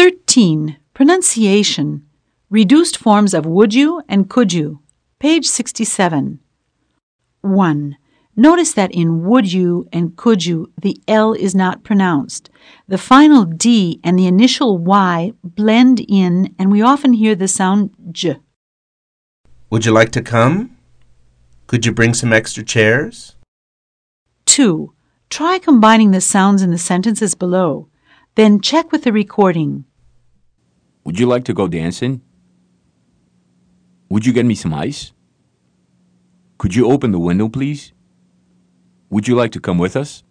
13. Pronunciation. Reduced forms of would you and could you. Page 67. 1. Notice that in would you and could you, the L is not pronounced. The final D and the initial Y blend in, and we often hear the sound J. Would you like to come? Could you bring some extra chairs? 2. Try combining the sounds in the sentences below. Then check with the recording. Would you like to go dancing? Would you get me some ice? Could you open the window, please? Would you like to come with us?